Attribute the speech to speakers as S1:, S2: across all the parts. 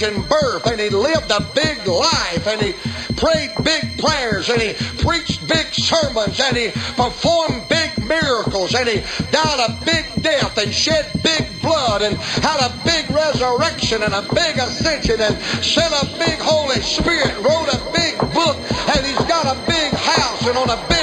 S1: virgin birth and he lived a big life and he prayed big prayers and he preached big sermons and he performed big miracles and he died a big death and shed big blood and had a big resurrection and a big ascension and sent a big Holy Spirit, wrote a big book and he's got a big house and on a big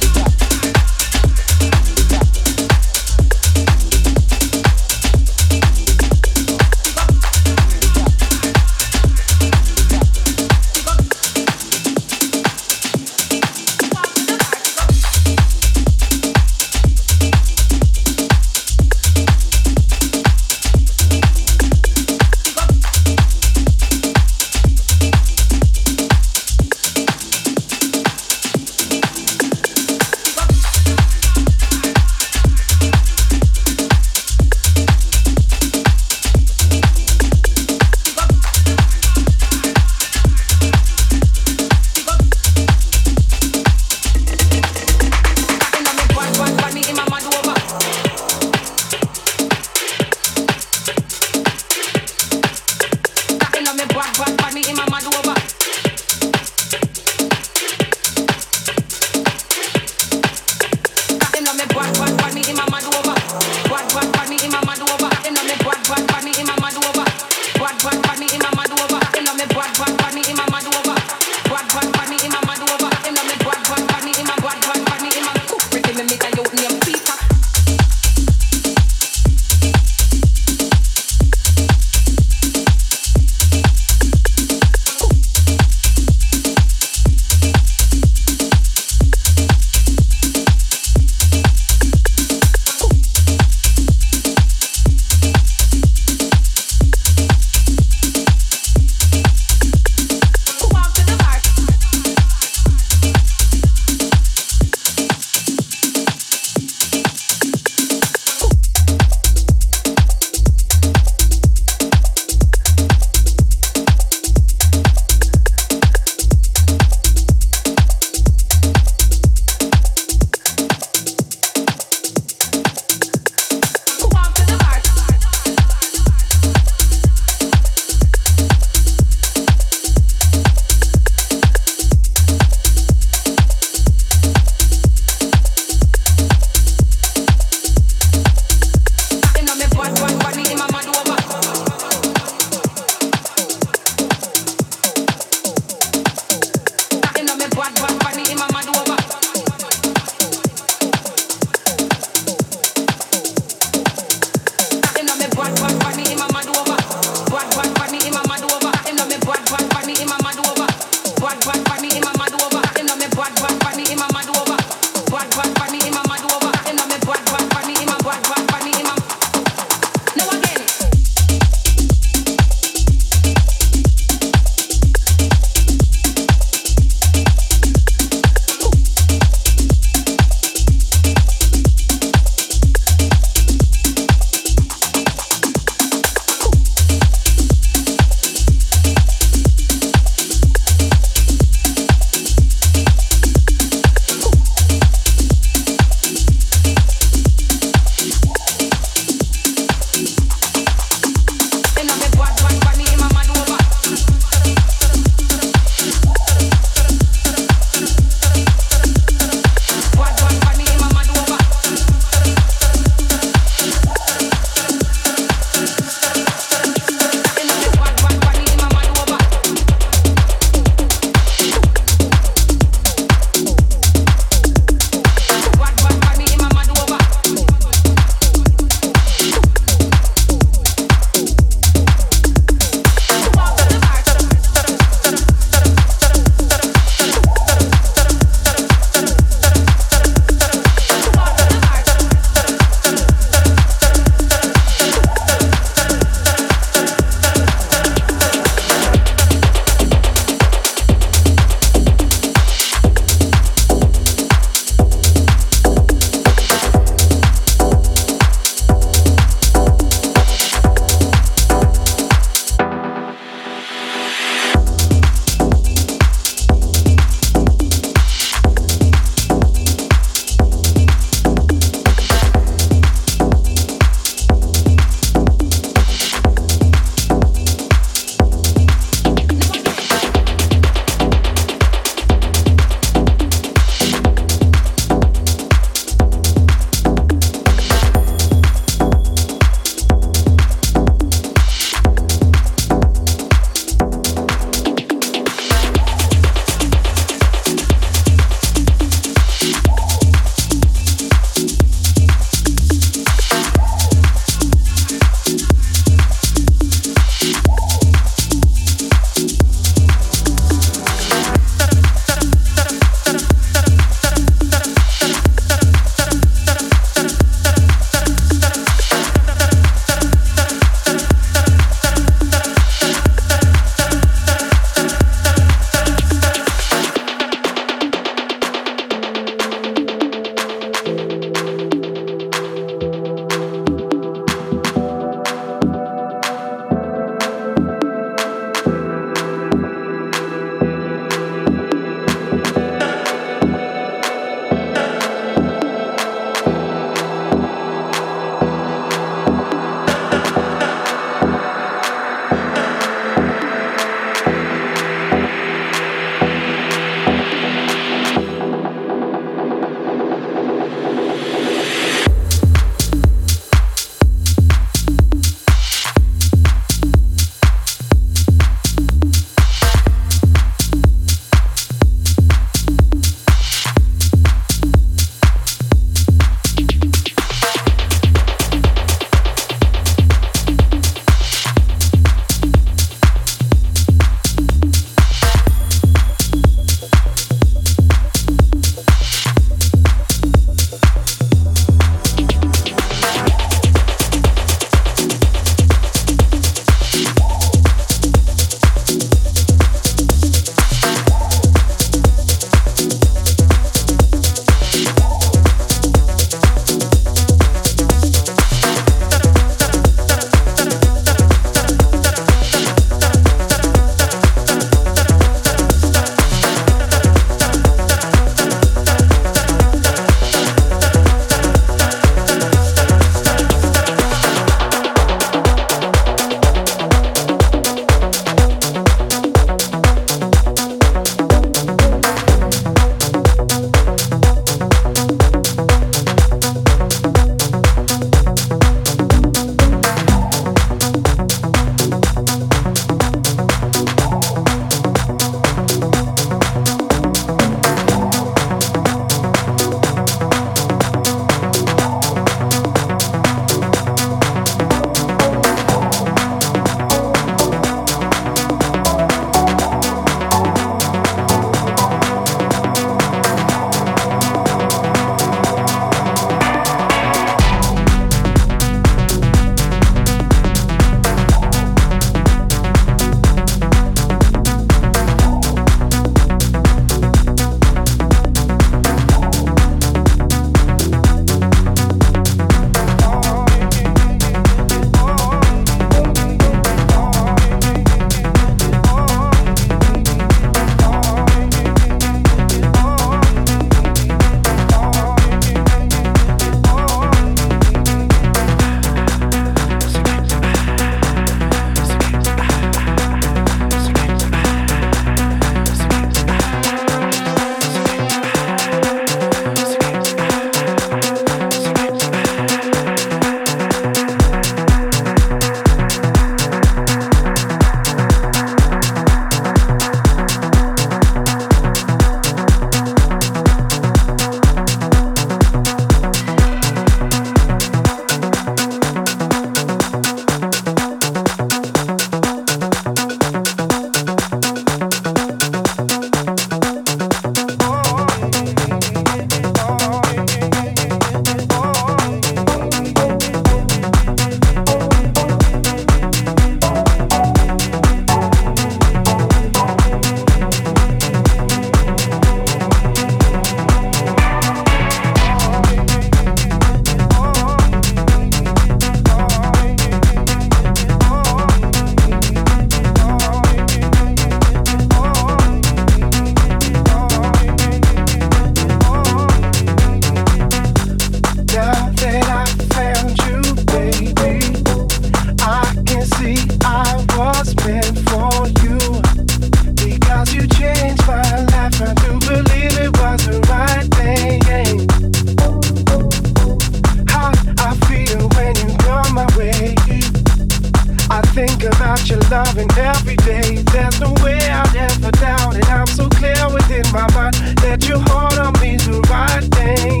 S2: that
S3: you hold on me's the right thing.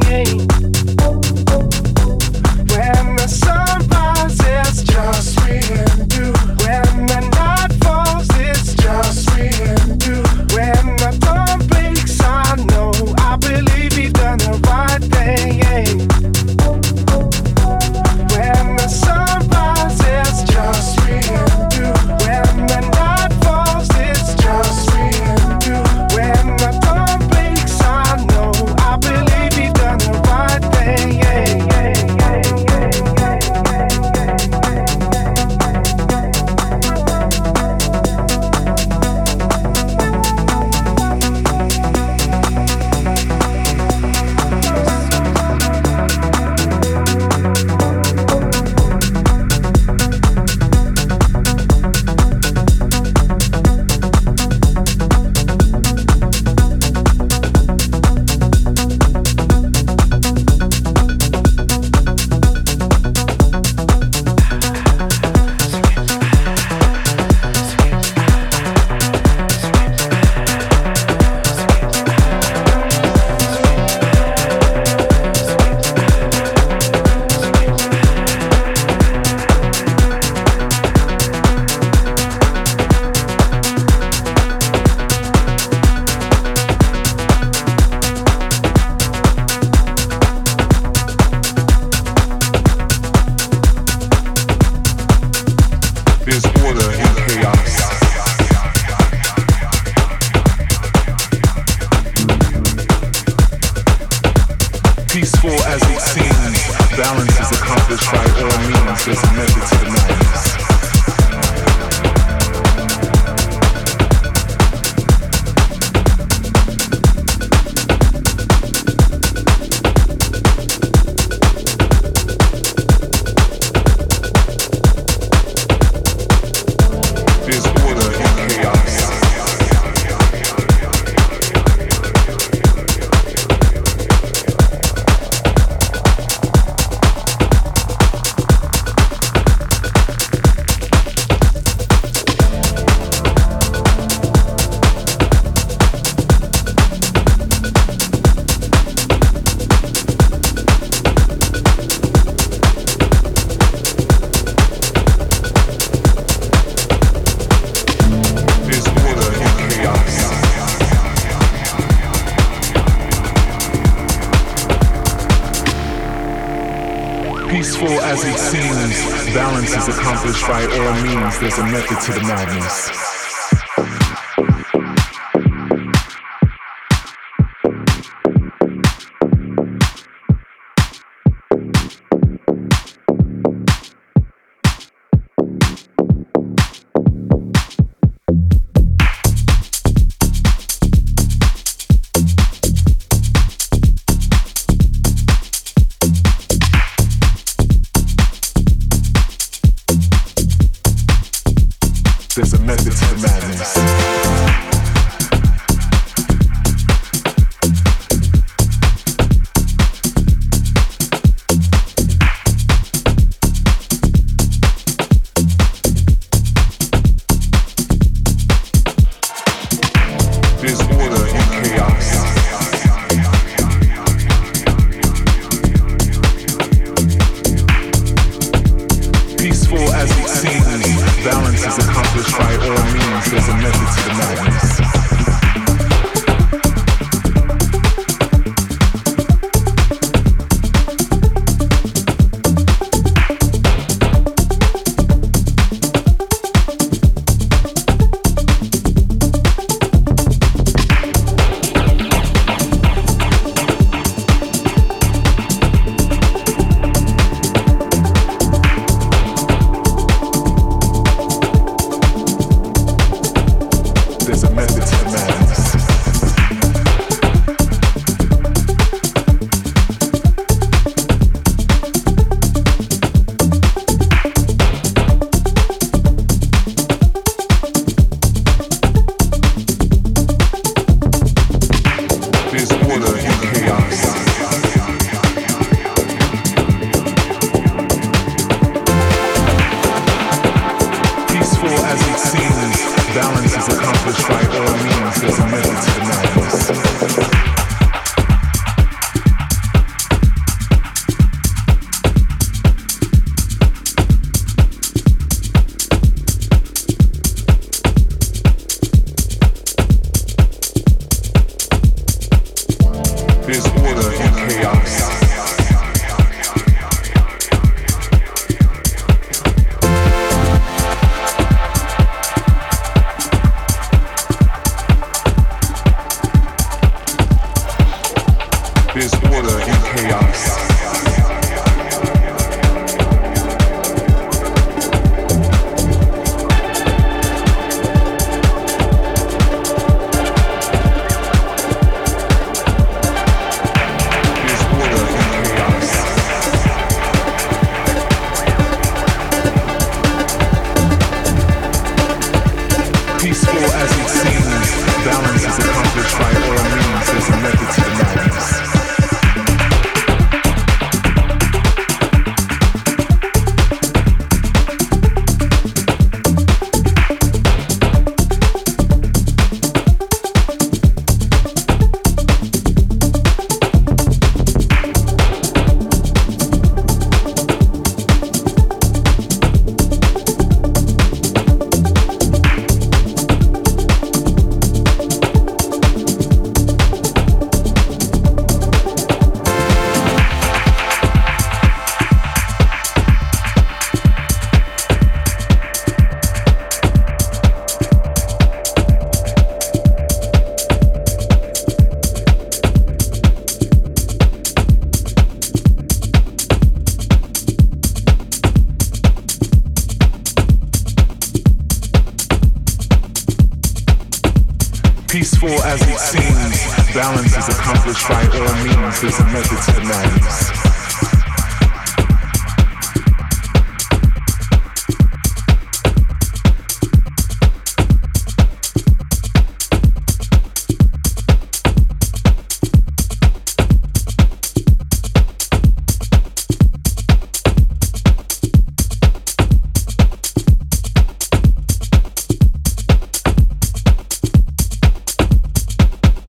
S3: When the sun rises, just. melody. There's a method to the madness.